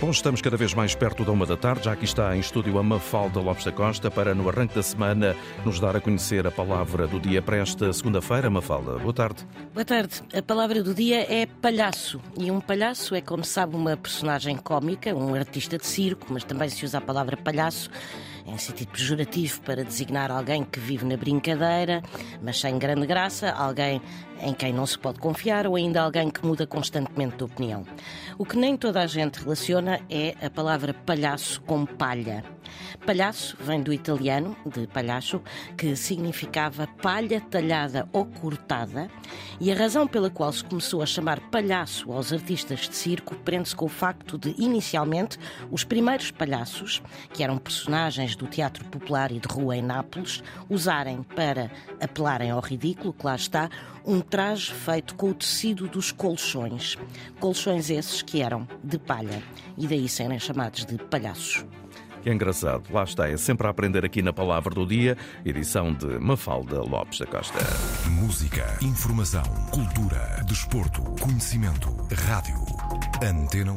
Bom, estamos cada vez mais perto da uma da tarde. Já aqui está em estúdio a Mafalda Lopes da Costa para, no arranque da semana, nos dar a conhecer a palavra do dia para esta segunda-feira. Mafalda, boa tarde. Boa tarde. A palavra do dia é palhaço. E um palhaço é, como sabe, uma personagem cómica, um artista de circo, mas também se usa a palavra palhaço em sentido pejorativo para designar alguém que vive na brincadeira, mas sem grande graça, alguém em quem não se pode confiar ou ainda alguém que muda constantemente de opinião. O que nem toda a gente relaciona é a palavra palhaço com palha. Palhaço vem do italiano, de palhaço, que significava palha talhada ou cortada, e a razão pela qual se começou a chamar palhaço aos artistas de circo prende-se com o facto de, inicialmente, os primeiros palhaços, que eram personagens do teatro popular e de rua em Nápoles, usarem para apelarem ao ridículo, lá está, um traje feito com o tecido dos colchões. Colchões esses que eram de palha, e daí serem chamados de palhaços. Que engraçado. Lá está, é sempre a aprender aqui na Palavra do Dia, edição de Mafalda Lopes da Costa. Música, informação, cultura, desporto, conhecimento, rádio. Antena